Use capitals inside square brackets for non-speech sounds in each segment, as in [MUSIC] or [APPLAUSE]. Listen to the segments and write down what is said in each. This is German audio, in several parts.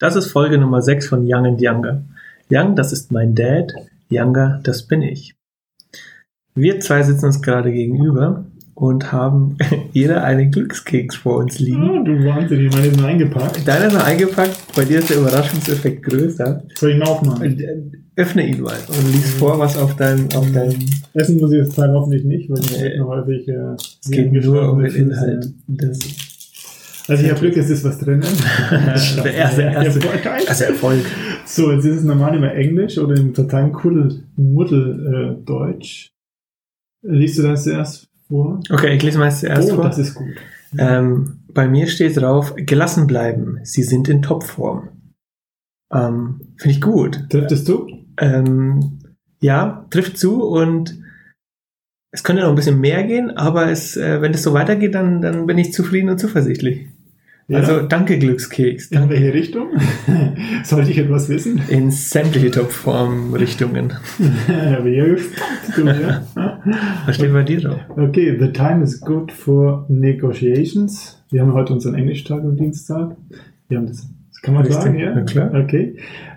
Das ist Folge Nummer 6 von Young and Younger. Young, das ist mein Dad. Younger, das bin ich. Wir zwei sitzen uns gerade gegenüber und haben [LAUGHS] jeder einen Glückskeks vor uns liegen. Oh, du Wahnsinn, meine sind eingepackt. Deiner ist noch eingepackt, bei dir ist der Überraschungseffekt größer. Soll ich ihn aufmachen? Öffne ihn mal und lies vor, was auf deinem, auf deinem. Essen muss ich das Teil hoffentlich nicht, weil ich nee. häufig äh, Es geht nur um den Inhalt. Das, Also ich habe Glück, es ist was drinnen. [LAUGHS] der erste, erste, geil. also Erfolg. So, jetzt ist es normal immer Englisch oder im totalen Kuddel, Muddel äh, Deutsch. Liest du das zuerst vor? Okay, ich lese mal zuerst oh, vor. das ist gut. Ähm, bei mir steht drauf, gelassen bleiben. Sie sind in Topform. Ähm, Finde ich gut. Trifft es zu? Ähm, ja, trifft zu und es könnte noch ein bisschen mehr gehen, aber es, äh, wenn es so weitergeht, dann, dann bin ich zufrieden und zuversichtlich. Also danke Glückskeks. in welche Richtung? [LAUGHS] Sollte ich etwas wissen? In sämtliche Topform-Richtungen. da bin ich ja gespannt. Du, ja? Was steht bei dir drauf? Okay, the time is good for negotiations. Wir haben heute unseren Englisch-Tag am Dienstag. Wir haben das, das kann man Richtig, sagen, ja? na klar. Okay.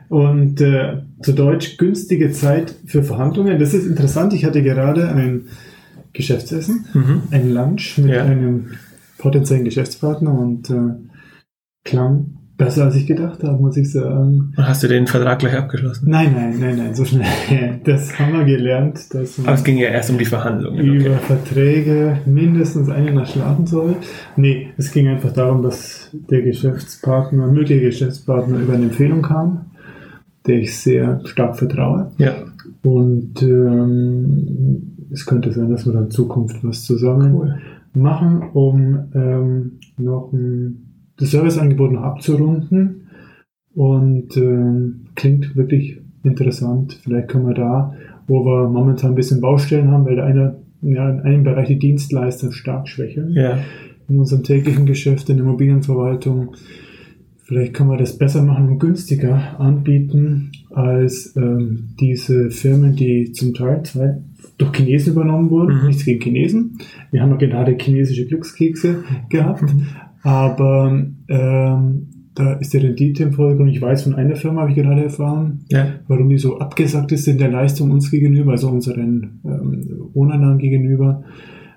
Und äh, zu Deutsch günstige Zeit für Verhandlungen. Das ist interessant. Ich hatte gerade ein Geschäftsessen, Mhm. ein Lunch mit Ja. einem potenziellen Geschäftspartner und äh, klang besser als ich gedacht habe, muss ich sagen. Hast du den Vertrag gleich abgeschlossen? Nein, nein, nein, nein, so schnell. [LAUGHS] Das haben wir gelernt, dass man Aber es ging ja erst um die Verhandlungen. über Okay. Verträge mindestens eine Nacht schlafen soll. Nee, es ging einfach darum, dass der Geschäftspartner, mögliche Geschäftspartner über eine Empfehlung kam, der ich sehr stark vertraue. Ja, Und ähm, es könnte sein, dass wir dann in Zukunft was zusammen cool. machen, um ähm, noch ein, das Serviceangebot noch abzurunden. Und ähm, klingt wirklich interessant. Vielleicht können wir da, wo wir momentan ein bisschen Baustellen haben, weil der eine, ja, in einem Bereich die Dienstleister stark schwächeln. Ja, In unserem täglichen Geschäft, in der Immobilienverwaltung. Vielleicht kann man das besser machen und günstiger anbieten als ähm, diese Firmen, die zum Teil zwei, durch Chinesen übernommen wurden. Mhm. Nichts gegen Chinesen. Wir haben ja gerade chinesische Glückskekse gehabt. Aber ähm, da ist die Rendite im Folge und ich weiß von einer Firma, habe ich gerade erfahren, ja. warum die so abgesagt ist in der Leistung uns gegenüber, also unseren ähm, Wohnern gegenüber,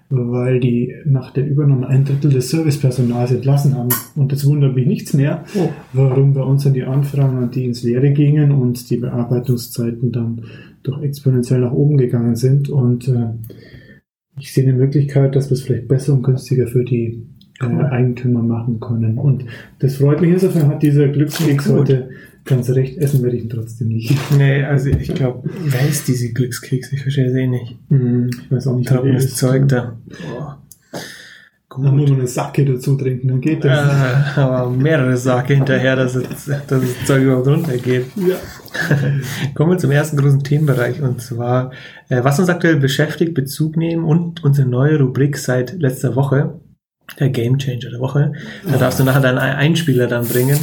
weil die nach der Übernahme ein Drittel des Servicepersonals entlassen haben. Und das wundert mich nichts mehr, Oh. warum bei uns dann die Anfragen an die ins Leere gingen und die Bearbeitungszeiten dann doch exponentiell nach oben gegangen sind. Und äh, ich sehe eine Möglichkeit, dass wir es vielleicht besser und günstiger für die äh. Eigentümer machen können. Und das freut mich. Insofern hat dieser Glückskeks heute ganz recht. Essen werde ich ihn trotzdem nicht. [LAUGHS] Nee, also ich glaube, wer ist diese Glückskeks? Ich verstehe sie eh nicht. Hm, Ich weiß auch nicht, Trockenes. Zeug da. Boah. Dann Gut. man eine Sacke dazu trinken, dann geht das. Äh, aber mehrere Sake hinterher, dass, es, dass das Zeug überhaupt runtergeht. Ja. [LAUGHS] Kommen wir zum ersten großen Themenbereich und zwar, äh, was uns aktuell beschäftigt, Bezug nehmen und unsere neue Rubrik seit letzter Woche, der Game Changer der Woche. Da darfst du nachher deinen Ein- Einspieler dann bringen.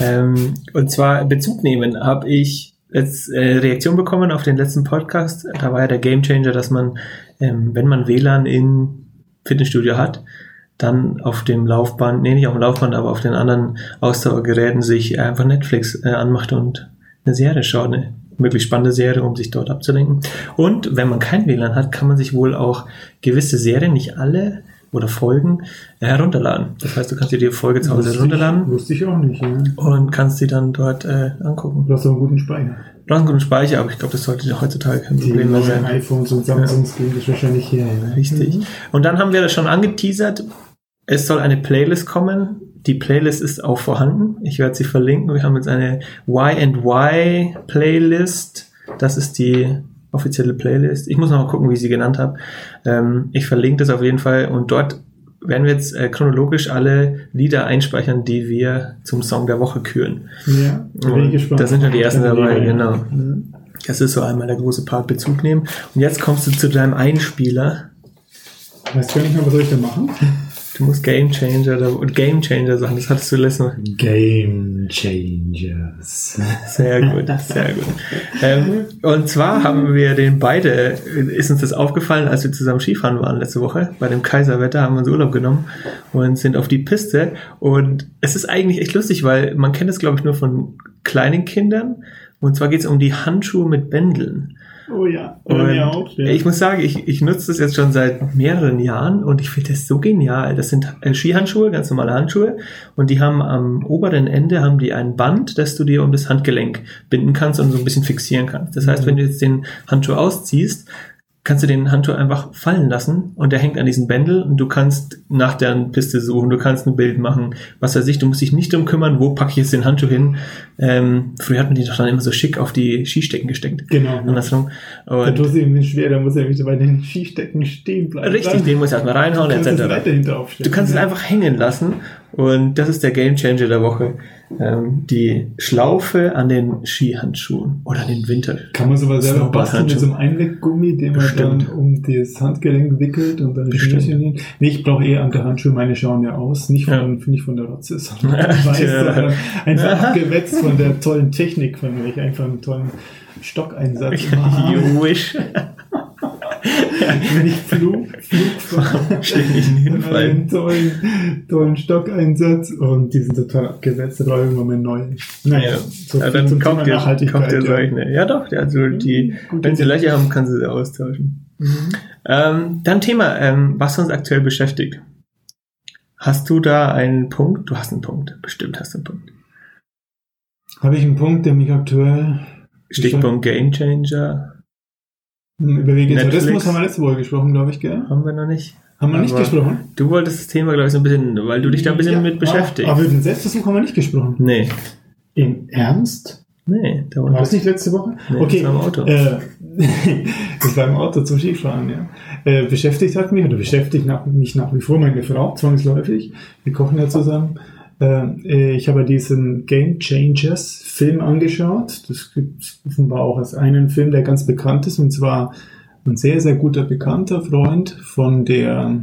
Ähm, und zwar Bezug nehmen habe ich jetzt äh, Reaktion bekommen auf den letzten Podcast. Da war ja der Game Changer, dass man, ähm, wenn man WLAN in Fitnessstudio hat, dann auf dem Laufband, nee, nicht auf dem Laufband, aber auf den anderen Ausdauergeräten sich einfach Netflix äh, anmacht und eine Serie schaut, eine wirklich spannende Serie, um sich dort abzulenken. Und wenn man kein WLAN hat, kann man sich wohl auch gewisse Serien, nicht alle oder Folgen, äh, herunterladen. Das heißt, du kannst dir die Folge zu Hause herunterladen wusste ich auch nicht. Ja. und kannst sie dann dort äh, angucken. Du hast auch einen guten Speicher. Du hast einen guten Speicher, aber ich glaube, das sollte heutzutage kein Problem mehr sein. iPhones und Samsungs gehen das wahrscheinlich her. Ne? Richtig. Mhm. Und dann haben wir das schon angeteasert. Es soll eine Playlist kommen. Die Playlist ist auch vorhanden. Ich werde sie verlinken. Wir haben jetzt eine Y&Y Playlist. Das ist die offizielle Playlist. Ich muss noch mal gucken, wie ich sie genannt habe. Ähm, ich verlinke das auf jeden Fall. Und dort werden wir jetzt äh, chronologisch alle Lieder einspeichern, die wir zum Song der Woche küren. Ja, da bin ich gespannt. da sind schon die ersten dabei, genau. Mhm. Das ist so einmal der große Part Bezug nehmen. Und jetzt kommst du zu deinem Einspieler. Weißt du nicht mehr, was soll ich da machen? Du musst Game Changer und Game Changer sagen, das hattest du letztes Mal. Game Changers. Sehr gut, sehr gut. Ähm, und zwar haben wir den beide, ist uns das aufgefallen, als wir zusammen Skifahren waren letzte Woche, bei dem Kaiserwetter haben wir uns Urlaub genommen und sind auf die Piste. Und es ist eigentlich echt lustig, weil man kennt es, glaube ich, nur von kleinen Kindern. Und zwar geht es um die Handschuhe mit Bändeln. Oh ja, Und mir auch. Ja. ich muss sagen, ich, ich nutze das jetzt schon seit mehreren Jahren und ich finde das so genial. Das sind äh, Skihandschuhe, ganz normale Handschuhe und die haben am oberen Ende haben die ein Band, das du dir um das Handgelenk binden kannst und so ein bisschen fixieren kannst. Das heißt, Mhm. wenn du jetzt den Handschuh ausziehst, kannst du den Handschuh einfach fallen lassen und der hängt an diesem Bändel und du kannst nach der Piste suchen, du kannst ein Bild machen, was weiß ich, du musst dich nicht drum kümmern, wo packe ich jetzt den Handschuh hin. Ähm, früher hat man die doch dann immer so schick auf die Skistecken gesteckt. Genau. Andersrum. Da Und tut es irgendwie schwer, da muss er nämlich bei den Skistecken stehen bleiben. Richtig, den muss erstmal reinhauen, etc. Du kannst es ja. einfach hängen lassen und das ist der Gamechanger der Woche. Ähm, die Schlaufe an den Skihandschuhen oder an den Winter. Kann man sowas selber basteln mit so einem Einweggummi, den man Bestimmt. dann um das Handgelenk wickelt und dann Bestimmt. Schnürchen hin? Nee, ich brauche eher Handschuhe, meine schauen ja aus. Nicht von, nicht von der Rotze, sondern [LAUGHS] weiß, Ja. sondern einfach [LAUGHS] abgewetzt von der tollen Technik, von der ich einfach einen tollen Stockeinsatz [LAUGHS] mache. you wish. [LAUGHS] Wenn ich Flug, Flug fahre. [LAUGHS] Ständig Und hinfallen. einen tollen, tollen Stockeinsatz und die sind total abgewetzt, da brauche ich immer mehr neue. Naja, so ja, dann kauft ihr Nachhaltigkeit, ja. solche. Ja doch, also die, Gute wenn sie. Löcher haben, kann sie sie austauschen. Ähm, dann Thema, ähm, was uns aktuell beschäftigt. Hast du da einen Punkt? Du hast einen Punkt. Bestimmt hast du einen Punkt. Habe ich einen Punkt, der mich aktuell Stichpunkt Gamechanger Über Vegetarismus haben wir letzte Woche gesprochen, glaube ich, gell? haben wir noch nicht. Haben wir nicht Aber gesprochen? Du wolltest das Thema, glaube ich, so ein bisschen, weil du dich da ein bisschen Ja, mit beschäftigst. Aber über den Selbstversuch haben wir nicht gesprochen. nee, Im Ernst? nee, da War das nicht letzte Woche? Nee, okay. das war im Auto. Äh, [LAUGHS] das war im Auto zum Skifahren, ja. Äh, beschäftigt hat mich, oder beschäftigt nach, mich nach wie vor meine Frau, zwangsläufig. Wir kochen ja zusammen. Äh, ich habe diesen Game Changers Film angeschaut. Das gibt offenbar auch als einen Film, der ganz bekannt ist, und zwar ein sehr, sehr guter bekannter Freund von der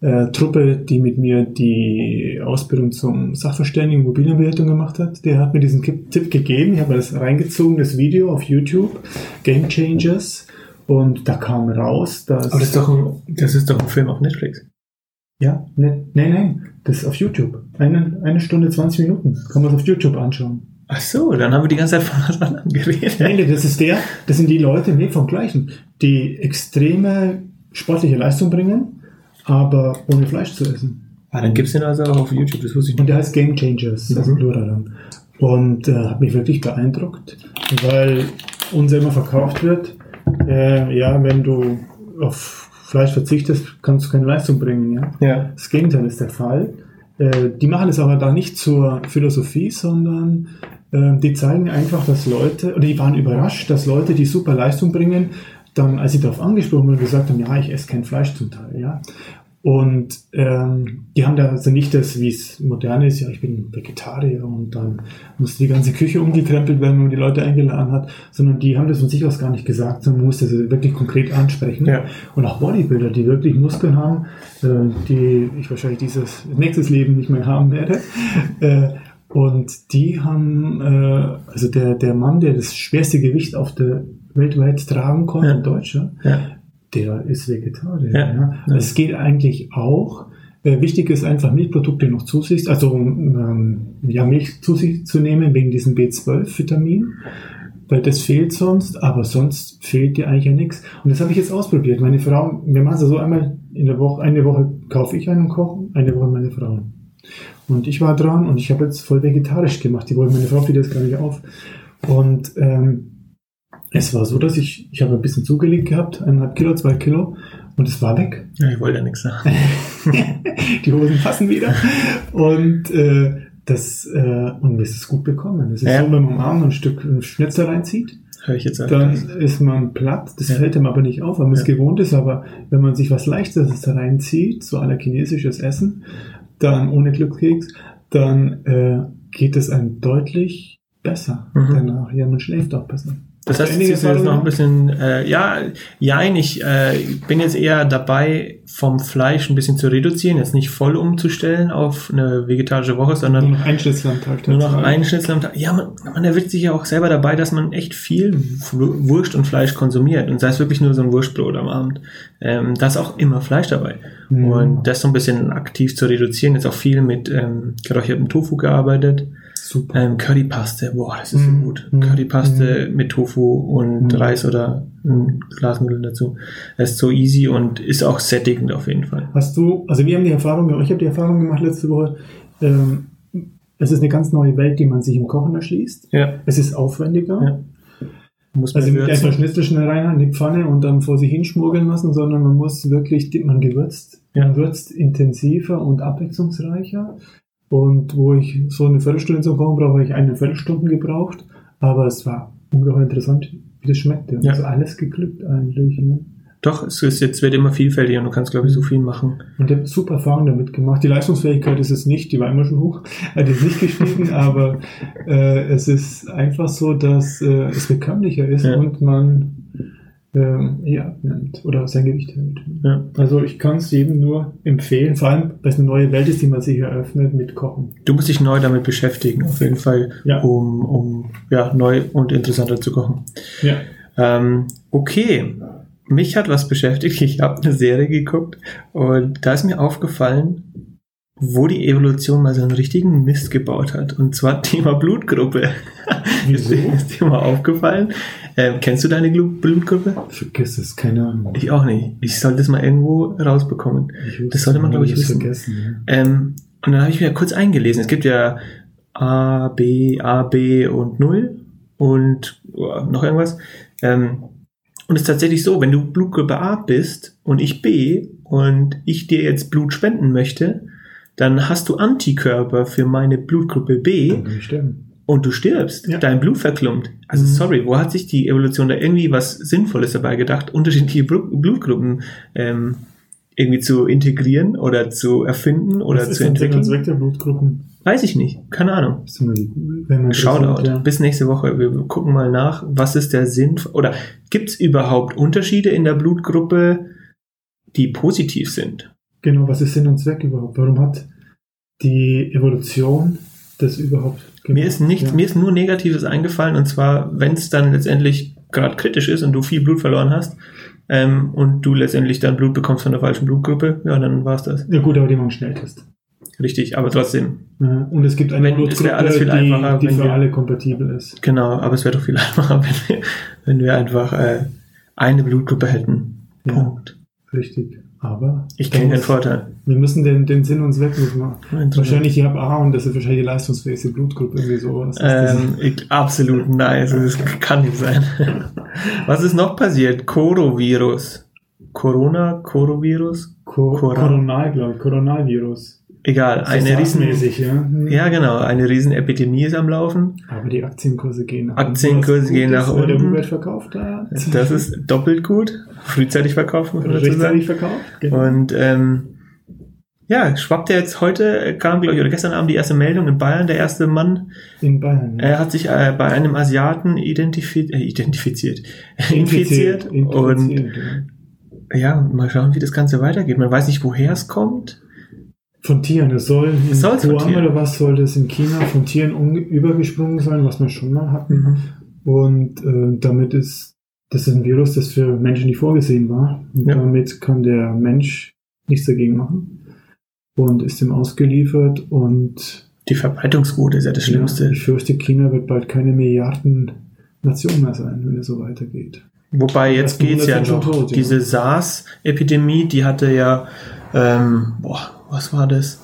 äh, Truppe, die mit mir die Ausbildung zum Sachverständigen Immobilienbewertung gemacht hat, der hat mir diesen Tipp gegeben. Ich habe das reingezogen, das Video auf YouTube, Game Changers, und da kam raus, dass. Aber das ist doch ein, das ist doch ein Film auf Netflix. ja, ne, nein, nein, das ist auf YouTube. Eine, eine Stunde, 20 Minuten. Kann man es auf YouTube anschauen. Ach so, dann haben wir die ganze Zeit von was anderem [LAUGHS] geredet. Nein, nee, das ist der, das sind die Leute, nee, vom Gleichen, die extreme sportliche Leistung bringen, aber ohne Fleisch zu essen. Ah, dann gibt's den also auch auf YouTube, das wusste ich Und nicht. der heißt Game Changers, also Mhm. Plural dann. Und äh, hat mich wirklich beeindruckt, weil uns immer verkauft wird, äh, ja, wenn du auf Fleisch verzichtest, kannst du keine Leistung bringen. Ja? Ja. Das Gegenteil ist der Fall. Äh, die machen es aber da nicht zur Philosophie, sondern äh, die zeigen einfach, dass Leute, oder die waren überrascht, dass Leute, die super Leistung bringen, dann, als sie darauf angesprochen wurden, gesagt haben, ja, ich esse kein Fleisch zum Teil, ja. Und ähm, die haben da also nicht das, wie es modern ist, ja, ich bin Vegetarier und dann muss die ganze Küche umgekrempelt werden, wenn man die Leute eingeladen hat, sondern die haben das von sich aus gar nicht gesagt, sondern man muss das wirklich konkret ansprechen. Ja. Und auch Bodybuilder, die wirklich Muskeln haben, äh, die ich wahrscheinlich dieses nächstes Leben nicht mehr haben werde. Äh, und die haben, äh, also der, der Mann, der das schwerste Gewicht auf der weltweit tragen konnte, Ja. ein Deutscher, Ja. Der ist Vegetarier. Ja. Ja. Ja. Es geht eigentlich auch. Äh, wichtig ist einfach Milchprodukte noch zu sich, also ähm, ja, Milch zu sich zu nehmen wegen diesem B12-Vitamin, weil das fehlt sonst, aber sonst fehlt dir eigentlich ja nichts. Und das habe ich jetzt ausprobiert. Meine Frau, wir machen es ja so einmal in der Woche, eine Woche kaufe ich einen Kochen, eine Woche meine Frau. Und ich war dran und ich habe jetzt voll vegetarisch gemacht. Die wollte meine Frau fiel das gar nicht auf. Und ähm, es war so, dass ich, ich habe ein bisschen zugelegt gehabt, eineinhalb Kilo, zwei Kilo, und es war weg. ja, ich wollte ja nichts sagen. [LAUGHS] Die Hosen passen wieder. Und äh, das äh, und mir ist es gut bekommen. Es ist Ja. so, wenn man am Arm ein Stück Schnitzel reinzieht, Hör ich jetzt dann öfters. ist man platt. Das Ja. fällt einem aber nicht auf, weil man es gewohnt ist. Aber wenn man sich was Leichteres reinzieht, so aller chinesisches Essen, dann ohne Glückskeks, dann äh, geht es einem deutlich besser Mhm. danach. Ja, man schläft auch besser. Das heißt, du jetzt noch ein bisschen, äh, ja, jein, ich äh, bin jetzt eher dabei, vom Fleisch ein bisschen zu reduzieren, jetzt nicht voll umzustellen auf eine vegetarische Woche, Nur sondern noch ein Schnitzel am Tag. nur noch einen Schnitzel am Tag. Ja, man, man erwischt sich ja auch selber dabei, dass man echt viel Wur- Wurst und Fleisch konsumiert und sei es wirklich nur so ein Wurstbrot am Abend. Ähm, da ist auch immer Fleisch dabei. Mhm. Und das so ein bisschen aktiv zu reduzieren, jetzt auch viel mit ähm, geräuchertem Tofu gearbeitet. Super. Ähm, Currypaste, boah, das ist Mhm. so gut. Mhm. Currypaste mit Tofu und Mhm. Reis oder ein Glas Nudeln dazu. Das ist so easy und ist auch sättigend auf jeden Fall. Hast du, also wir haben die Erfahrung, ich habe die Erfahrung gemacht letzte Woche, ähm, es ist eine ganz neue Welt, die man sich im Kochen erschließt. Ja. Es ist aufwendiger. Ja. Muss man Also nicht würzen. einfach Schnitzel schnell rein in die Pfanne und dann vor sich hinschmuggeln lassen, sondern man muss wirklich, man gewürzt, Ja. man würzt intensiver und abwechslungsreicher. Und wo ich so eine Viertelstunde zum Kochen brauche, habe ich eine Viertelstunde gebraucht. Aber es war ungeheuer interessant, wie das schmeckte. Ja. Also alles geglückt eigentlich. Ne? Doch, es ist jetzt wird immer vielfältiger und du kannst, glaube ich, so viel machen. Und ich habe super Erfahrung damit gemacht. Die Leistungsfähigkeit ist es nicht, die war immer schon hoch, [LAUGHS] die ist nicht gestiegen, [LAUGHS] aber äh, es ist einfach so, dass äh, es bekömmlicher ist Ja. und man äh, abnimmt oder sein Gewicht hält. Ja. Also ich kann es jedem nur empfehlen, vor allem, weil es eine neue Welt ist, die man sich eröffnet mit Kochen. Du musst dich neu damit beschäftigen, auf jeden Fall, Ja. um, um ja, neu und interessanter zu kochen. Ja. Ähm, okay, mich hat was beschäftigt. [LAUGHS] Ich habe eine Serie geguckt und da ist mir aufgefallen, wo die Evolution mal so einen richtigen Mist gebaut hat. Und zwar [LAUGHS] Thema Blutgruppe. [LAUGHS] Wieso? ist dir mal aufgefallen? Ähm, kennst du deine Glu- Blutgruppe? Vergiss es, keine Ahnung. Ich auch nicht. Ich sollte das mal irgendwo rausbekommen. Das sollte man, glaube ich, wissen. vergessen. Ähm, und dann habe ich mir kurz eingelesen. Es gibt ja A, B, A, B und 0 und oh, noch irgendwas. Ähm, und es ist tatsächlich so, wenn du Blutgruppe A bist und ich B und ich dir jetzt Blut spenden möchte, dann hast du Antikörper für meine Blutgruppe Ja. B Dann kann ich sterben. Und du stirbst. Ja. Dein Blut verklumpt. Also Mhm. sorry, wo hat sich die Evolution da irgendwie was Sinnvolles dabei gedacht, unterschiedliche Blu- Blutgruppen ähm, irgendwie zu integrieren oder zu erfinden oder Was ist zu Sinn und entwickeln? Zweck der Blutgruppen? Weiß ich nicht. Keine Ahnung. Ist Shoutout. ja. Bis nächste Woche. Wir gucken mal nach, was ist der Sinn oder gibt es überhaupt Unterschiede in der Blutgruppe, die positiv sind? Genau, was ist Sinn und Zweck überhaupt? Warum hat die Evolution das überhaupt gemacht? Mir ist nicht, Ja. mir ist nur Negatives eingefallen und zwar, wenn es dann letztendlich gerade kritisch ist und du viel Blut verloren hast ähm, und du letztendlich dann Blut bekommst von der falschen Blutgruppe, ja, dann war's das. Ja gut, aber die machen Schnelltest. Richtig, aber trotzdem, Ja, Und es gibt eine Wenn- es Blutgruppe, wäre alles viel einfacher, die, die wenn für wir- alle kompatibel ist. genau, aber es wäre doch viel [LAUGHS] einfacher, wenn wir, wenn wir einfach äh, eine Blutgruppe hätten. Ja. Punkt. Richtig. Aber Ich kenne den Vorteil. wir müssen den, den Sinn und Zweck nicht machen. Interessant. Wahrscheinlich, ich habe A und das ist wahrscheinlich die leistungsfähigste Blutgruppe, irgendwie sowas. Ähm, ich, absolut nice. Das kann nicht sein. [LAUGHS] Was ist noch passiert? Corovirus. Corona, Corovirus? Co Corona. Coronal, glaube ich, Coronalvirus. Egal, eine riesen, ja. Hm. ja genau, eine riesen Epidemie ist am Laufen. Aber die Aktienkurse gehen nach Aktienkurse gehen nach Der unten. Hubert verkauft hat. Das ist doppelt gut. Frühzeitig verkaufen, rechtzeitig verkauft. Genau. Und ähm, ja, schwappt er jetzt heute, äh, kam glaube ich, oder gestern Abend die erste Meldung in Bayern, der erste Mann, In Bayern. er hat sich äh, bei einem Asiaten identifiz äh, [LAUGHS] identifiziert, infiziert, und Infiziert, ja. ja, mal schauen, wie das Ganze weitergeht. Man weiß nicht, woher es kommt. Von Tieren. Es soll in Es Tieren. oder was soll das in China von Tieren übergesprungen sein, was wir schon mal hatten. Mhm. Und äh, damit ist das ist ein Virus, das für Menschen nicht vorgesehen war. Und Ja. damit kann der Mensch nichts dagegen machen. Und ist ihm ausgeliefert. Und Die Verbreitungsquote ist ja das Schlimmste. Ja, ich fürchte, China wird bald keine Milliarden Nation mehr sein, wenn es so weitergeht. Wobei jetzt Ersten geht's ja 100 sind noch. schon tot, ja. Diese SARS-Epidemie, die hatte ja, ähm, boah, was war das?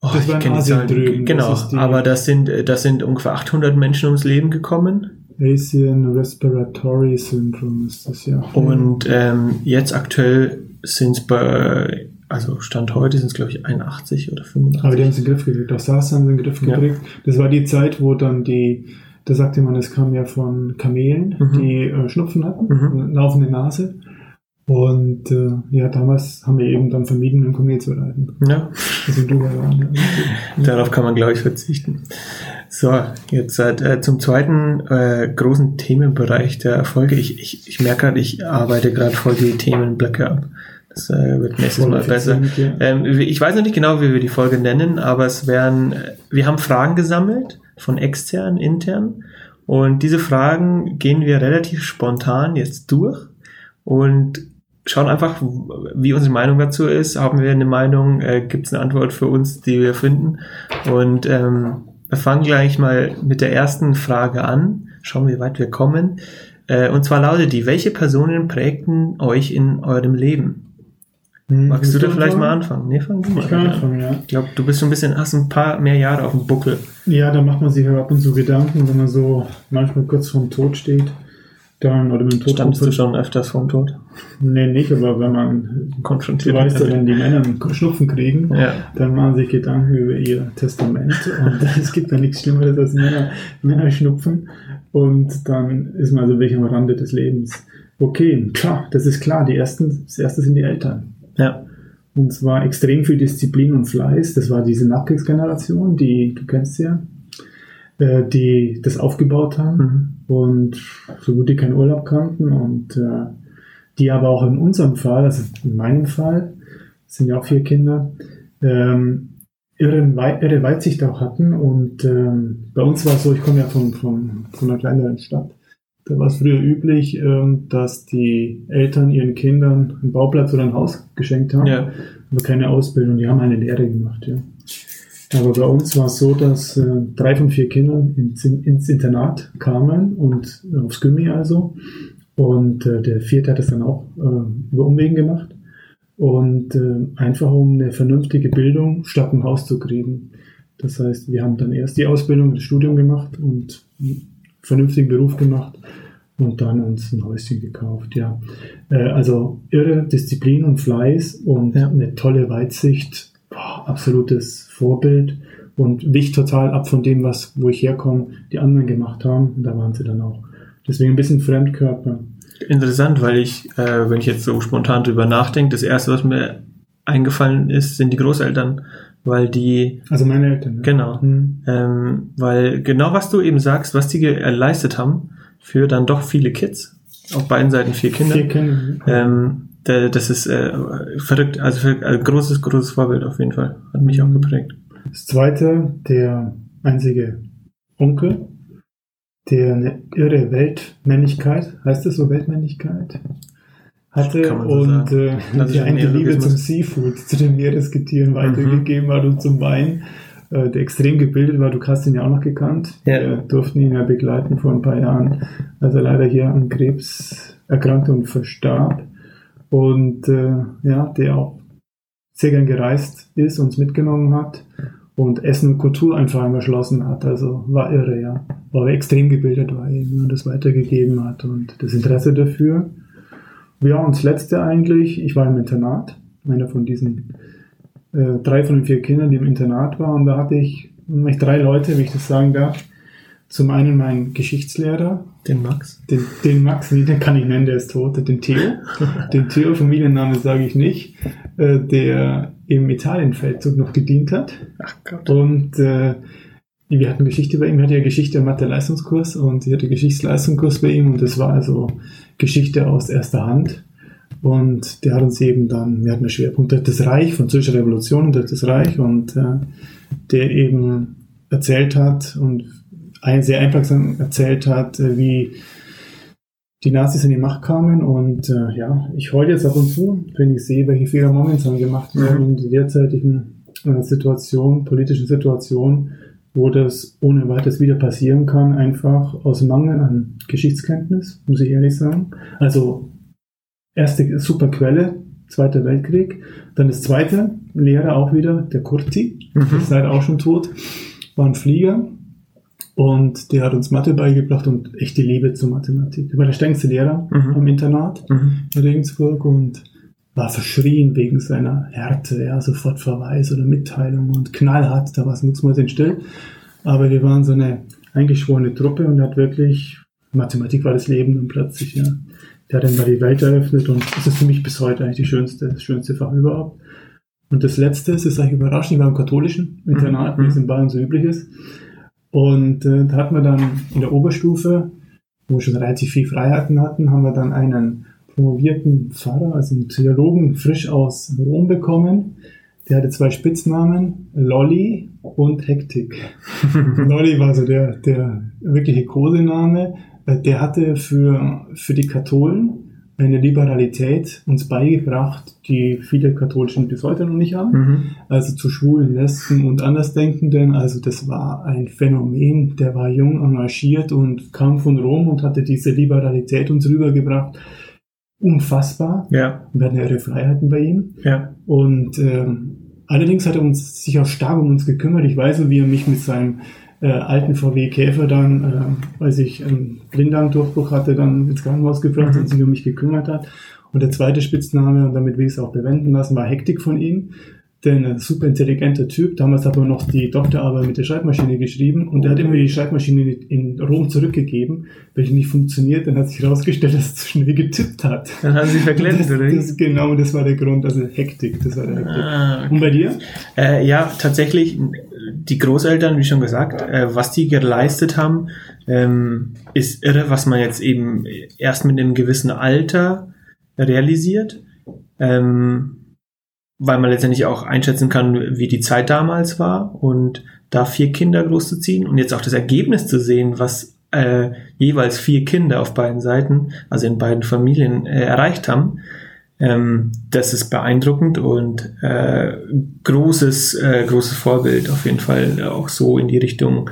Oh, Das war in kenn die Zahlen. drüben, Genau, das aber das sind, das sind ungefähr 800 Menschen ums Leben gekommen. Asian Respiratory Syndrome ist das ja. Und ähm, jetzt aktuell sind es bei, also Stand heute sind es glaube ich 81 oder 85. Aber die haben es in den Griff gekriegt. Auch SARS haben sie in den Griff Ja. gekriegt. Das war die Zeit, wo dann die, da sagte man, es kam ja von Kamelen, Mhm. die äh, Schnupfen hatten, Mhm. eine laufende Nase. Und äh, ja, damals haben wir eben dann vermieden, im Kamel zu reiten. ja, Also Dubai waren. Ja. darauf kann man glaube ich verzichten. So, jetzt äh, zum zweiten äh, großen Themenbereich der Folge. Ich, ich, ich merke gerade, ich arbeite gerade voll die Themenblöcke ab. Das äh, wird nächstes Mal besser. Ähm, ich weiß noch nicht genau, wie wir die Folge nennen, aber es werden, äh, wir haben Fragen gesammelt von extern, intern. Und diese Fragen gehen wir relativ spontan jetzt durch und schauen einfach, wie unsere Meinung dazu ist. Haben wir eine Meinung? Äh, Gibt es eine Antwort für uns, die wir finden? Und ähm, wir fangen gleich mal mit der ersten Frage an. Schauen, wie weit wir kommen. Äh, und zwar lautet die, welche Personen prägten euch in eurem Leben? Hm, Magst du da vielleicht mal anfangen? Nee, fang du mal Ich kann anfangen, ja. Ich glaube, du bist schon ein bisschen, hast ein paar mehr Jahre auf dem Buckel. Ja, da macht man sich ab und zu Gedanken, wenn man so manchmal kurz vorm Tod steht dann, oder mit dem Tod. Standest du schon öfters vom Tod? Nee, nicht, aber wenn man konfrontiert weißt ja, wenn die Männer einen Schnupfen kriegen, ja. dann machen sich Gedanken über ihr Testament [LAUGHS] und es gibt ja nichts Schlimmeres als Männer, Männer schnupfen und dann ist man also wirklich am Rande des Lebens. Okay, klar, das ist klar, die ersten, das erste sind die Eltern. Ja. Und zwar extrem viel Disziplin und Fleiß, das war diese Nachkriegsgeneration, die, du kennst ja, äh, die das aufgebaut haben mhm. und so gut die keinen Urlaub kannten und äh, die aber auch in unserem Fall, also in meinem Fall, sind ja auch vier Kinder, ähm, irre, irre Weitsicht auch hatten und ähm, bei uns war es so, ich komme ja von, von, von einer kleineren Stadt, da war es früher üblich, ähm, dass die Eltern ihren Kindern einen Bauplatz oder ein Haus geschenkt haben, ja. aber keine Ausbildung, die haben eine Lehre gemacht. Ja. Aber bei uns war es so, dass äh, drei von vier Kindern ins, ins Internat kamen und aufs Gymmi also. Und äh, der vierte hat es dann auch äh, über Umwegen gemacht. Und äh, einfach um eine vernünftige Bildung statt ein Haus zu kriegen. Das heißt, wir haben dann erst die Ausbildung, das Studium gemacht und einen vernünftigen Beruf gemacht und dann uns ein Häuschen gekauft, ja. Äh, also irre Disziplin und Fleiß und ja. eine tolle Weitsicht absolutes Vorbild und wich total ab von dem, was, wo ich herkomme, die anderen gemacht haben. Und da waren sie dann auch. Deswegen ein bisschen Fremdkörper. Interessant, weil ich, äh, wenn ich jetzt so spontan drüber nachdenke, das erste, was mir eingefallen ist, sind die Großeltern, weil die. Also meine Eltern. Ja. Genau. Hm. Ähm, weil genau was du eben sagst, was die geleistet haben für dann doch viele Kids, auf beiden Seiten vier Kinder. Vier Kinder. Ähm, das ist äh, verrückt, also also großes, großes Vorbild auf jeden Fall. Hat mich auch geprägt. Das zweite, der einzige Onkel, der eine irre Weltmännlichkeit, heißt das so Weltmännlichkeit, hatte und äh, die eine Liebe zum Seafood, zu den Meeresgetieren weitergegeben mhm. hat und zum Wein, äh, der extrem gebildet war. Du hast ihn ja auch noch gekannt. Ja. Wir durften ihn ja begleiten vor ein paar Jahren, als er leider hier an Krebs erkrankte und verstarb und äh, ja, der auch sehr gern gereist ist, uns mitgenommen hat und Essen und Kultur einfach einmal erschlossen hat. Also war irre, ja. War extrem gebildet, war eben und das weitergegeben hat und das Interesse dafür. Ja, und das letzte eigentlich, ich war im Internat, einer von diesen äh, drei von den vier Kindern, die im Internat waren, und da hatte ich, ich drei Leute, wie ich das sagen darf. Zum einen mein Geschichtslehrer, den Max? Den, den Max, nee, den kann ich nennen, der ist tot. Den Theo. [LAUGHS] den Theo, Familienname sage ich nicht, äh, der im Italienfeldzug noch gedient hat. Ach Gott. Und äh, wir hatten Geschichte bei ihm, er hatte ja Geschichte im Mathe-Leistungskurs und ich hatte Geschichtsleistungskurs bei ihm und das war also Geschichte aus erster Hand. Und der hat uns eben dann, wir hatten einen Schwerpunkt das Reich, französische Revolution das Reich und äh, der eben erzählt hat und ein, sehr einprägsam erzählt hat, äh, wie die Nazis in die Macht kamen. Und äh, ja, ich heule jetzt ab und zu, wenn ich sehe, welche Fehler momentan gemacht werden mhm. in der derzeitigen äh, Situation, politischen Situation, wo das ohne weiteres wieder passieren kann, einfach aus Mangel an Geschichtskenntnis, muss ich ehrlich sagen. Also erste super Quelle, Zweiter Weltkrieg. Dann das zweite, Lehrer auch wieder, der Kurti, mhm. ist leider auch schon tot, war ein Flieger, und der hat uns Mathe beigebracht und echte Liebe zur Mathematik. Er war der strengste Lehrer mhm. am Internat mhm. in Regensburg und war verschrien wegen seiner Härte, ja, sofort Verweis oder Mitteilung und knallhart, da war es mucksmäuschen still. Aber wir waren so eine eingeschworene Truppe und hat wirklich, Mathematik war das Leben dann plötzlich, ja. Der hat dann mal die Welt eröffnet und das ist für mich bis heute eigentlich die schönste, das schönste Fach überhaupt. Und das letzte, es ist eigentlich überraschend, ich war im katholischen Internat, mhm. wie es in Bayern so üblich ist. Und äh, da hatten wir dann in der Oberstufe, wo wir schon relativ viel Freiheiten hatten, haben wir dann einen promovierten Pfarrer, also einen Theologen, frisch aus Rom bekommen. Der hatte zwei Spitznamen, Lolly und Hektik. [LAUGHS] Lolly war so der, der wirkliche Kosename. Äh, der hatte für, für die Katholen eine Liberalität uns beigebracht, die viele Katholischen bis heute noch nicht haben. Mhm. Also zu Schwulen, Lesben und Andersdenkenden. Also das war ein Phänomen. Der war jung, engagiert und kam von Rom und hatte diese Liberalität uns rübergebracht. Unfassbar. Ja. Wir hatten ja ihre Freiheiten bei ihm. Ja. Und ähm, allerdings hat er uns sich auch stark um uns gekümmert. Ich weiß, wie er mich mit seinem äh, alten VW Käfer dann, äh, als ich einen Blinddarmdurchbruch hatte, dann ins Krankenhaus gebracht mhm. und sich um mich gekümmert hat. Und der zweite Spitzname, und damit will ich es auch bewenden lassen, war Hektik von ihm. Denn ein super intelligenter Typ. Damals hat er noch die Doktorarbeit mit der Schreibmaschine geschrieben und er hat immer die Schreibmaschine in Rom zurückgegeben. Welche nicht funktioniert, dann hat sich herausgestellt, dass er zu schnell getippt hat. Dann haben sie verklemmt, oder? Das, genau, das war der Grund. Also Hektik, das war der Hektik. Ah, okay. Und bei dir? Äh, ja, tatsächlich die Großeltern, wie schon gesagt, äh, was die geleistet haben, ähm, ist irre, was man jetzt eben erst mit einem gewissen Alter realisiert, ähm, weil man letztendlich auch einschätzen kann, wie die Zeit damals war und da vier Kinder großzuziehen und jetzt auch das Ergebnis zu sehen, was äh, jeweils vier Kinder auf beiden Seiten, also in beiden Familien, äh, erreicht haben ähm, das ist beeindruckend und äh, großes, äh, großes Vorbild auf jeden Fall auch so in die Richtung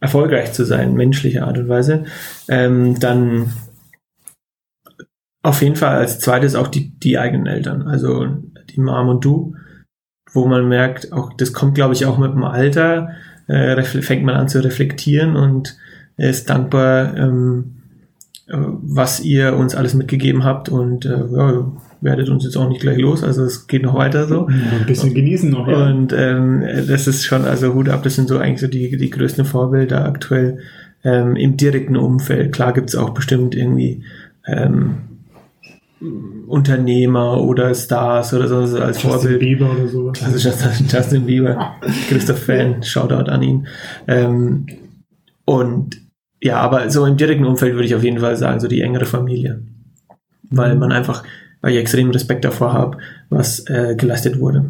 erfolgreich zu sein, menschliche Art und Weise. Ähm, dann auf jeden Fall als zweites auch die, die eigenen Eltern, also die Mom und du, wo man merkt, auch das kommt, glaube ich, auch mit dem Alter, äh, fängt man an zu reflektieren und ist dankbar, ähm, äh, was ihr uns alles mitgegeben habt und äh, ja, werdet uns jetzt auch nicht gleich los, also es geht noch weiter so. Ja, ein bisschen genießen noch. Ja. Und ähm, das ist schon, also Hut ab, das sind so eigentlich so die, die größten Vorbilder aktuell ähm, im direkten Umfeld. Klar gibt's auch bestimmt irgendwie ähm, Unternehmer oder Stars oder so als Justin Vorbild. Bieber oder sowas. Klassischer Justin Bieber, Christoph Fan, Shoutout an ihn. Ähm, und ja, aber so im direkten Umfeld würde ich auf jeden Fall sagen, so die engere Familie. Weil man einfach weil ich extrem Respekt davor habe, was äh, geleistet wurde.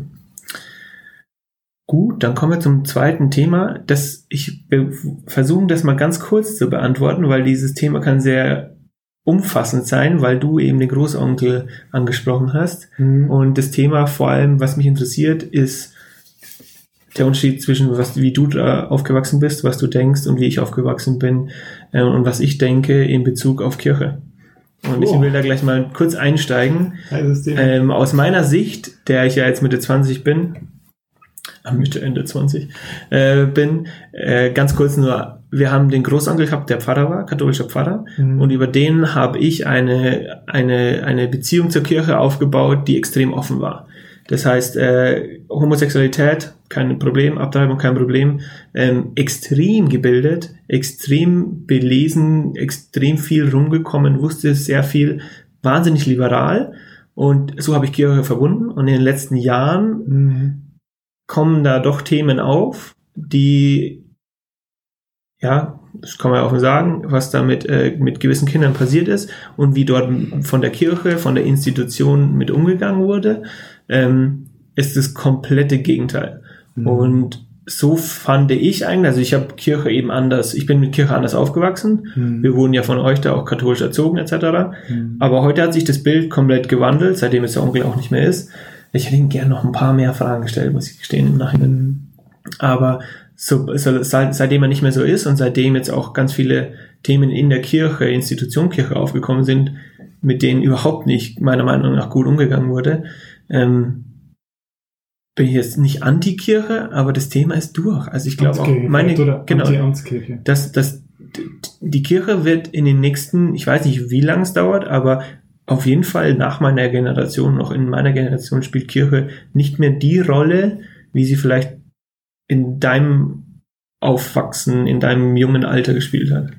Gut, dann kommen wir zum zweiten Thema. Das, ich versuche das mal ganz kurz zu beantworten, weil dieses Thema kann sehr umfassend sein, weil du eben den Großonkel angesprochen hast. Mhm. Und das Thema vor allem, was mich interessiert, ist der Unterschied zwischen was, wie du da aufgewachsen bist, was du denkst und wie ich aufgewachsen bin äh, und was ich denke in Bezug auf Kirche. Und oh. ich will da gleich mal kurz einsteigen. Ähm, aus meiner Sicht, der ich ja jetzt Mitte 20 bin, Mitte, Ende 20 äh, bin, äh, ganz kurz nur, wir haben den Großonkel gehabt, der Pfarrer war, katholischer Pfarrer, mhm. und über den habe ich eine, eine, eine Beziehung zur Kirche aufgebaut, die extrem offen war. Das heißt, äh, Homosexualität, kein Problem, Abtreibung, kein Problem, ähm, extrem gebildet, extrem belesen, extrem viel rumgekommen, wusste sehr viel, wahnsinnig liberal. Und so habe ich Kirche verbunden. Und in den letzten Jahren mhm. kommen da doch Themen auf, die, ja, das kann man ja auch sagen, was da mit, äh, mit gewissen Kindern passiert ist und wie dort von der Kirche, von der Institution mit umgegangen wurde ähm, ist das komplette Gegenteil. Mhm. Und so fand ich eigentlich, also ich habe Kirche eben anders, ich bin mit Kirche anders aufgewachsen. Mhm. Wir wurden ja von euch da auch katholisch erzogen etc. Mhm. Aber heute hat sich das Bild komplett gewandelt, seitdem es der Onkel auch nicht mehr ist. Ich hätte ihm gerne noch ein paar mehr Fragen gestellt, muss ich gestehen im Nachhinein. Mhm. Aber so, so, seit, seitdem er nicht mehr so ist und seitdem jetzt auch ganz viele Themen in der Kirche, Institution Kirche aufgekommen sind, mit denen überhaupt nicht meiner Meinung nach gut umgegangen wurde, ähm, bin ich jetzt nicht Antikirche, aber das Thema ist durch. Also ich glaube auch meine genau, dass, dass die Kirche wird in den nächsten, ich weiß nicht, wie lange es dauert, aber auf jeden Fall nach meiner Generation, noch in meiner Generation spielt Kirche nicht mehr die Rolle, wie sie vielleicht in deinem Aufwachsen, in deinem jungen Alter gespielt hat.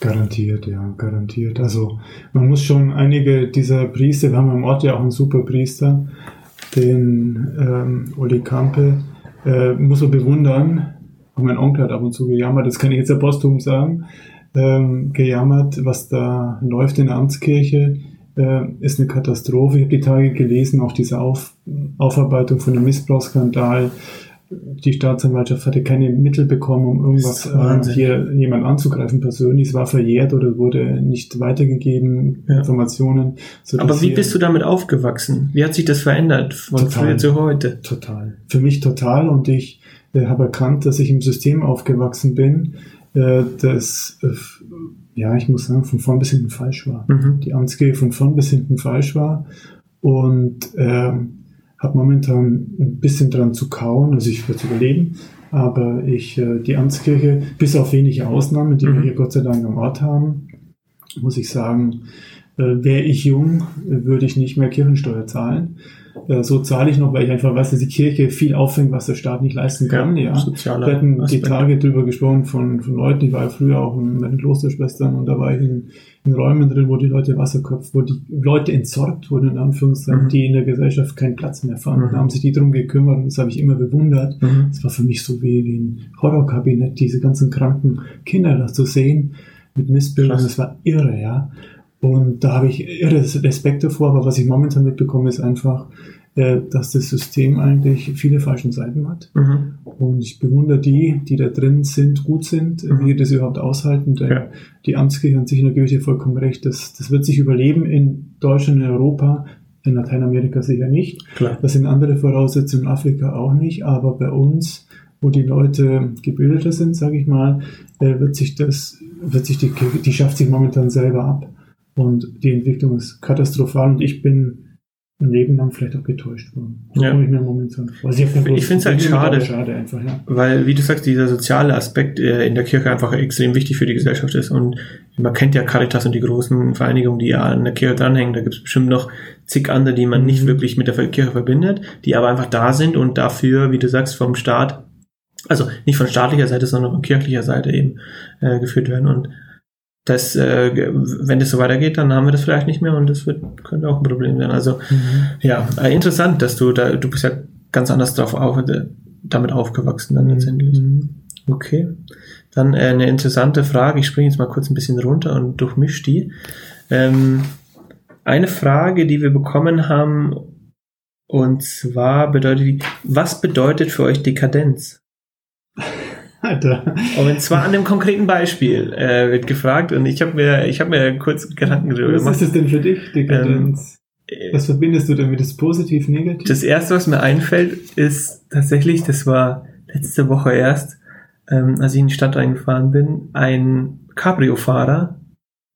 Garantiert, ja, garantiert. Also man muss schon einige dieser Priester, wir haben im Ort ja auch einen super Priester, den ähm, Uli Kampe, äh, muss man bewundern, auch mein Onkel hat ab und zu gejammert, das kann ich jetzt ja posthum sagen, ähm, gejammert, was da läuft in der Amtskirche, äh, ist eine Katastrophe. Ich habe die Tage gelesen, auch diese Auf, Aufarbeitung von dem Missbrauchsskandal. Die Staatsanwaltschaft hatte keine Mittel bekommen, um irgendwas äh, hier jemand anzugreifen persönlich. Es war verjährt oder wurde nicht weitergegeben, ja. Informationen. Aber wie bist du damit aufgewachsen? Wie hat sich das verändert von total, früher zu heute? Total. Für mich total und ich äh, habe erkannt, dass ich im System aufgewachsen bin, äh, das, äh, ja, ich muss sagen, von vorn bis hinten falsch war. Mhm. Die Amtsgehe von vorn bis hinten falsch war und ähm, habe momentan ein bisschen dran zu kauen, also ich würde überleben, aber ich, äh, die Amtskirche, bis auf wenige Ausnahmen, die mhm. wir hier Gott sei Dank am Ort haben, muss ich sagen, wäre ich jung, würde ich nicht mehr Kirchensteuer zahlen. Äh, so zahle ich noch, weil ich einfach weiß, dass die Kirche viel auffängt, was der Staat nicht leisten kann. Ja, ja. Wir hatten Aspekt. die Tage drüber gesprochen von, von Leuten, ich war ja früher auch mit den Klosterschwestern und da war ich in, in Räumen drin, wo die Leute Wasserkopf, wo die Leute entsorgt wurden, in Anführungszeichen, mhm. die in der Gesellschaft keinen Platz mehr fanden. Mhm. Da haben sich die drum gekümmert und das habe ich immer bewundert. Mhm. Das war für mich so wie, wie ein Horrorkabinett, diese ganzen kranken Kinder da zu sehen mit Missbildung. Das war irre, ja. Und da habe ich irre Respekt davor, aber was ich momentan mitbekomme, ist einfach, äh, dass das System eigentlich viele falschen Seiten hat. Mhm. Und ich bewundere die, die da drin sind, gut sind, mhm. wie das überhaupt aushalten. Denn ja. die Amtskirche an sich in der Kirche vollkommen recht. Das, das wird sich überleben in Deutschland, in Europa, in Lateinamerika sicher nicht. Klar. Das sind andere Voraussetzungen, in Afrika auch nicht. Aber bei uns, wo die Leute gebildeter sind, sage ich mal, äh, wird sich das, wird sich die die schafft sich momentan selber ab. Und die Entwicklung ist katastrophal und ich bin ein Leben lang vielleicht auch getäuscht worden. Ja. ich mir momentan vor. Also ich, ich finde es halt schade, schade einfach, ja. weil, wie du sagst, dieser soziale Aspekt äh, in der Kirche einfach extrem wichtig für die Gesellschaft ist. Und man kennt ja Caritas und die großen Vereinigungen, die ja an der Kirche dranhängen. Da gibt es bestimmt noch zig andere, die man nicht mhm. wirklich mit der Kirche verbindet, die aber einfach da sind und dafür, wie du sagst, vom Staat, also nicht von staatlicher Seite, sondern von kirchlicher Seite eben äh, geführt werden. Und das, äh, wenn das so weitergeht, dann haben wir das vielleicht nicht mehr und das wird, könnte auch ein Problem sein. Also mhm. ja, äh, interessant, dass du da, du bist ja ganz anders drauf auf, äh, damit aufgewachsen dann letztendlich. Mhm. Okay. Dann äh, eine interessante Frage. Ich springe jetzt mal kurz ein bisschen runter und durchmisch die. Ähm, eine Frage, die wir bekommen haben, und zwar bedeutet die, was bedeutet für euch Dekadenz? Alter. Und zwar an dem konkreten Beispiel äh, wird gefragt und ich habe mir, ich habe mir kurz Gedanken darüber gemacht. Was ist es denn für dich, Dekadenz? Ähm, Was verbindest du damit? Das positiv, negativ? Das erste, was mir einfällt, ist tatsächlich, das war letzte Woche erst, ähm, als ich in die Stadt reingefahren bin, ein Cabrio-Fahrer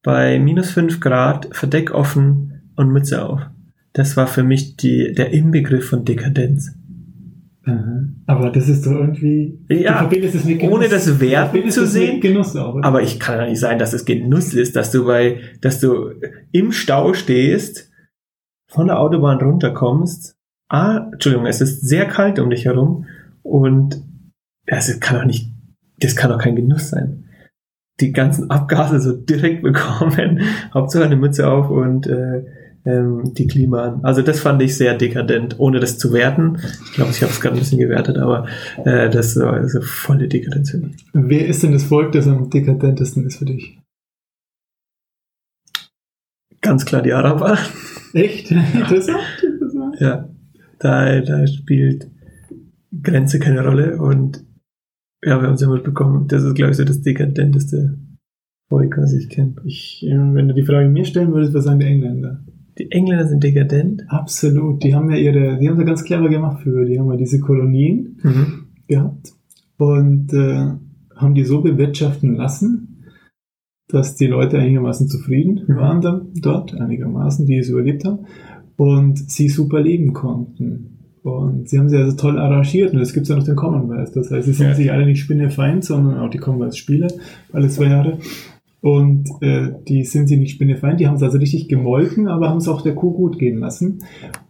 bei minus fünf Grad, Verdeck offen und Mütze auf. Das war für mich die, der Inbegriff von Dekadenz. Aber das ist doch irgendwie. Ja, ohne das Werten zu sehen. Genuss auch, aber ich kann ja nicht sein, dass es Genuss ist, dass du bei, dass du im Stau stehst, von der Autobahn runterkommst. Ah, Entschuldigung, es ist sehr kalt um dich herum und das kann doch nicht, das kann doch kein Genuss sein. Die ganzen Abgase so direkt bekommen, [LAUGHS] Hauptsache eine Mütze auf und äh, ähm, die Klima an. Also das fand ich sehr dekadent, ohne das zu werten. Ich glaube, ich habe es gerade ein bisschen gewertet, aber äh, das war also volle Dekadenz. Wer ist denn das Volk, das am dekadentesten ist für dich? Ganz klar die Araber. Echt? [LAUGHS] Interessant. ja, da, da spielt Grenze keine Rolle und ja, wir haben es ja mitbekommen, das ist, glaube ich, so das dekadenteste Volk, was ich kenne. Ich, wenn du die Frage mir stellen würdest, was sagen die Engländer? Die Engländer sind dekadent. Absolut. Die haben ja ihre, die haben sie ganz clever gemacht für, die haben ja diese Kolonien mhm. gehabt und äh, haben die so bewirtschaften lassen, dass die Leute einigermaßen zufrieden mhm. waren da, dort, einigermaßen, die es überlebt haben und sie super leben konnten. Und sie haben sie also toll arrangiert und es gibt ja noch den Commonwealth. Das heißt, sie sind ja. sich alle nicht spinnefeind, sondern auch die Commonwealth-Spiele alle zwei Jahre. Und äh, die sind sie nicht spinnefeind, die haben es also richtig gemolken, aber haben es auch der Kuh gut gehen lassen.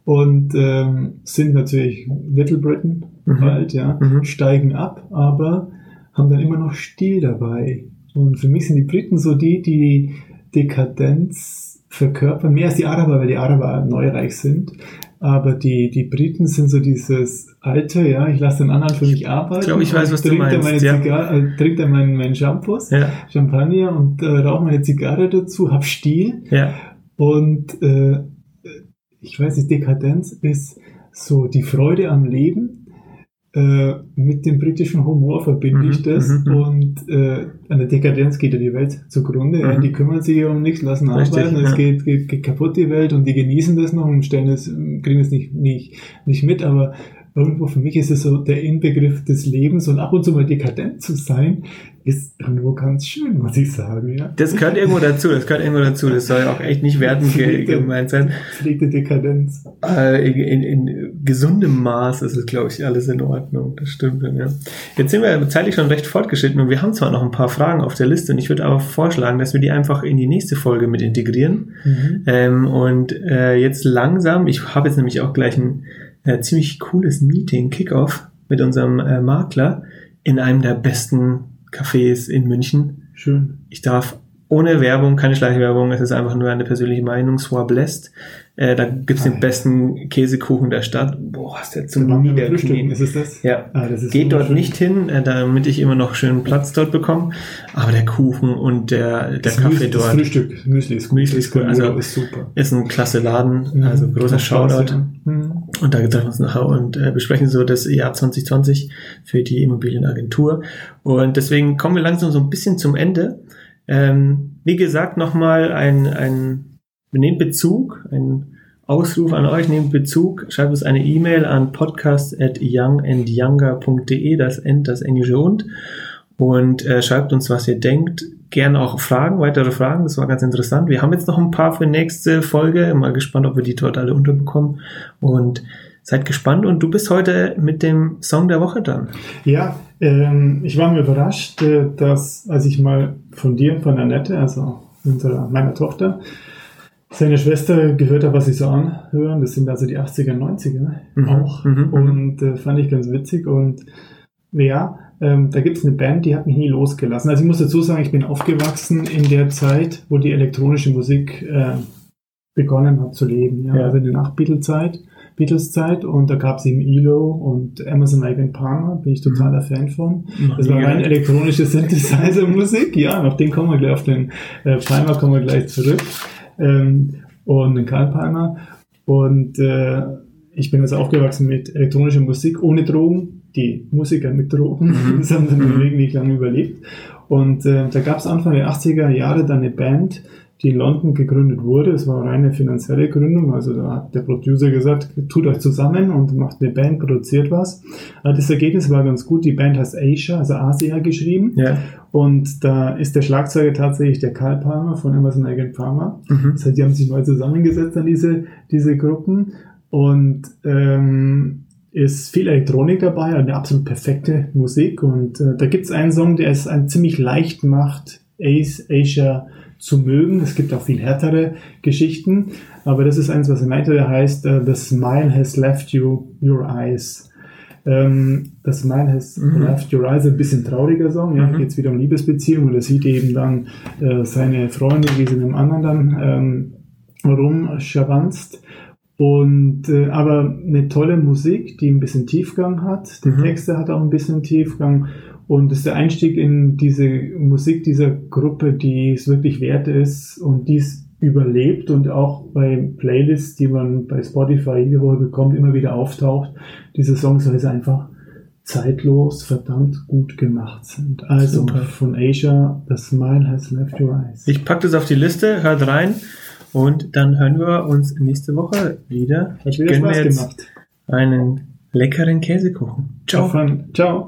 Und ähm, sind natürlich Little Britain mhm. bald, ja, mhm. steigen ab, aber haben dann immer noch Stil dabei. Und für mich sind die Briten so die, die Dekadenz verkörpern, mehr als die Araber, weil die Araber neureich sind, Aber die, die Briten sind so dieses alte, ja, ich lasse den anderen für mich arbeiten. Ich glaube, ich weiß, was du meinst. Meine ja. Zigarre, äh, trinke dann meinen, meinen Shampoos, Ja, Champagner und äh, rauche meine Zigarre dazu, hab Stil. ja. Und äh, ich weiß nicht, Dekadenz ist so die Freude am Leben. Äh, mit dem britischen Humor verbinde Mhm, ich das. mhm, mhm. Und äh, an der Dekadenz geht ja die Welt zugrunde. Ja, Mhm. die kümmern sich um nichts, lassen Richtig, arbeiten. Es ja. geht, geht, geht kaputt die Welt und die genießen das noch und stellen es, kriegen es nicht, nicht, nicht mit. Aber irgendwo für mich ist es so der Inbegriff des Lebens und ab und zu mal dekadent zu sein, ist irgendwo ganz schön, muss ich sagen. Ja. Das gehört irgendwo dazu, das gehört irgendwo dazu. Das soll ja auch echt nicht wertend ge gemeint sein. Pflegte Dekadenz. Äh, in, in, in gesundem Maß ist es, glaube ich, alles in Ordnung. Das stimmt. Ja. Jetzt sind wir zeitlich schon recht fortgeschritten und wir haben zwar noch ein paar Fragen auf der Liste und ich würde aber vorschlagen, dass wir die einfach in die nächste Folge mit integrieren. Mhm. Ähm, und äh, jetzt langsam, ich habe jetzt nämlich auch gleich ein äh, ziemlich cooles Meeting, Kickoff mit unserem äh, Makler in einem der besten Cafés in München. Schön. Ich darf ohne Werbung, keine Schleichwerbung, es ist einfach nur eine persönliche Meinung, Soir Blessed. Äh, da gibt's den besten Käsekuchen der Stadt. Boah, ist der Da zum Niederknien. Ist es das? Ja. Ah, das ist Geht dort nicht hin, äh, damit ich immer noch schön Platz dort bekomme. Aber der Kuchen und der, der Das Kaffee Müsli, Das dort Frühstück, Müsli ist gut. Müsli ist gut, Also, also- ist super. ist ein klasse Laden. Also Mhm. großer Macht Spaß, Shoutout. Mhm. Und da treffen wir uns nachher und äh, besprechen so das Jahr 2020 für die Immobilienagentur. Und deswegen kommen wir langsam so ein bisschen zum Ende. Ähm, wie gesagt, nochmal ein, ein, nehmen Bezug, ein Ausruf an euch, nehmt Bezug, schreibt uns eine E-Mail an podcast at youngandyounger.de, das End, das englische und, und äh, schreibt uns, was ihr denkt. Gerne auch Fragen, weitere Fragen, das war ganz interessant. Wir haben jetzt noch ein paar für nächste Folge, mal gespannt, ob wir die dort alle unterbekommen und seid gespannt und du bist heute mit dem Song der Woche dran. Ja, ähm, ich war mir überrascht, äh, dass, als ich mal von dir und von Annette, also unserer, meiner Tochter, seine Schwester gehört habe, was sie so anhören. Das sind also die 80er, 90er Mhm, auch. mhm, mhm. Und äh, fand ich ganz witzig. Und ja, ähm, da gibt es eine Band, die hat mich nie losgelassen. Also ich muss dazu sagen, ich bin aufgewachsen in der Zeit, wo die elektronische Musik äh, begonnen hat zu leben. Ja? Ja. Also in der Nach-Beatles-Zeit. Beatles-Zeit und da gab es eben ELO und Amazon Lake Palmer, bin ich totaler Fan von. Das war rein elektronische Synthesizer-Musik, ja, auf den kommen wir gleich, auf den äh, Palmer kommen wir gleich zurück. Ähm, und den Karl Palmer. Und äh, ich bin also aufgewachsen mit elektronischer Musik ohne Drogen. Die Musiker mit Drogen, Mhm. [LAUGHS] das haben den Mhm. Weg nicht lange überlebt. Und äh, da gab es Anfang der 80er Jahre dann eine Band, die in London gegründet wurde. Es war eine reine finanzielle Gründung. Also da hat der Producer gesagt, tut euch zusammen und macht eine Band, produziert was. Aber das Ergebnis war ganz gut. Die Band heißt Asia, also Asia geschrieben. Ja. Und da ist der Schlagzeuger tatsächlich der Karl Palmer von Amazon Again Palmer. Mhm. Das heißt, die haben sich neu zusammengesetzt an diese, diese Gruppen und ähm, ist viel Elektronik dabei, eine absolut perfekte Musik. Und äh, da gibt es einen Song, der es ein ziemlich leicht macht, Ace Asia zu mögen. Es gibt auch viel härtere Geschichten, aber das ist eins, was er meinte, der heißt äh, The Smile Has Left You Your Eyes. Ähm, The Smile Has Mhm. Left Your Eyes, ein bisschen trauriger Song, ja, Mhm. geht es wieder um Liebesbeziehungen und er sieht eben dann äh, seine Freundin, wie sie mit dem anderen dann ähm, rumschawanzt. Und äh, aber eine tolle Musik, die ein bisschen Tiefgang hat. Die Mhm. Texte hat auch ein bisschen Tiefgang. Und das ist der Einstieg in diese Musik dieser Gruppe, die es wirklich wert ist und die es überlebt und auch bei Playlists, die man bei Spotify jede Woche bekommt, immer wieder auftaucht. Diese Songs, weil sie einfach zeitlos verdammt gut gemacht sind. Also Super. von Asia, The Smile Has Left Your Eyes. Ich packe das auf die Liste, hört rein und dann hören wir uns nächste Woche wieder. Ich gönne mir jetzt gemacht. einen leckeren Käsekuchen. Ciao. Ciao.